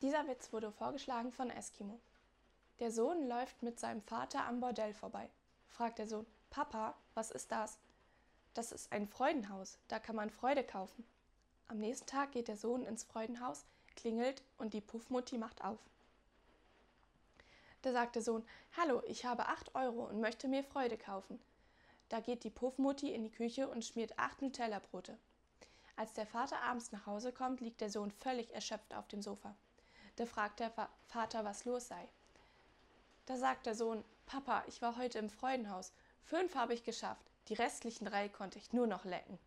Dieser Witz wurde vorgeschlagen von Eskimo. Der Sohn läuft mit seinem Vater am Bordell vorbei. Fragt der Sohn, Papa, was ist das? Das ist ein Freudenhaus, da kann man Freude kaufen. Am nächsten Tag geht der Sohn ins Freudenhaus, klingelt und die Puffmutti macht auf. Da sagt der Sohn, Hallo, ich habe acht Euro und möchte mir Freude kaufen. Da geht die Puffmutti in die Küche und schmiert acht Nutella-Brote. Als der Vater abends nach Hause kommt, liegt der Sohn völlig erschöpft auf dem Sofa. Da fragt der Vater, was los sei. Da sagt der Sohn, Papa, ich war heute im Freudenhaus. Fünf habe ich geschafft, die restlichen drei konnte ich nur noch lecken.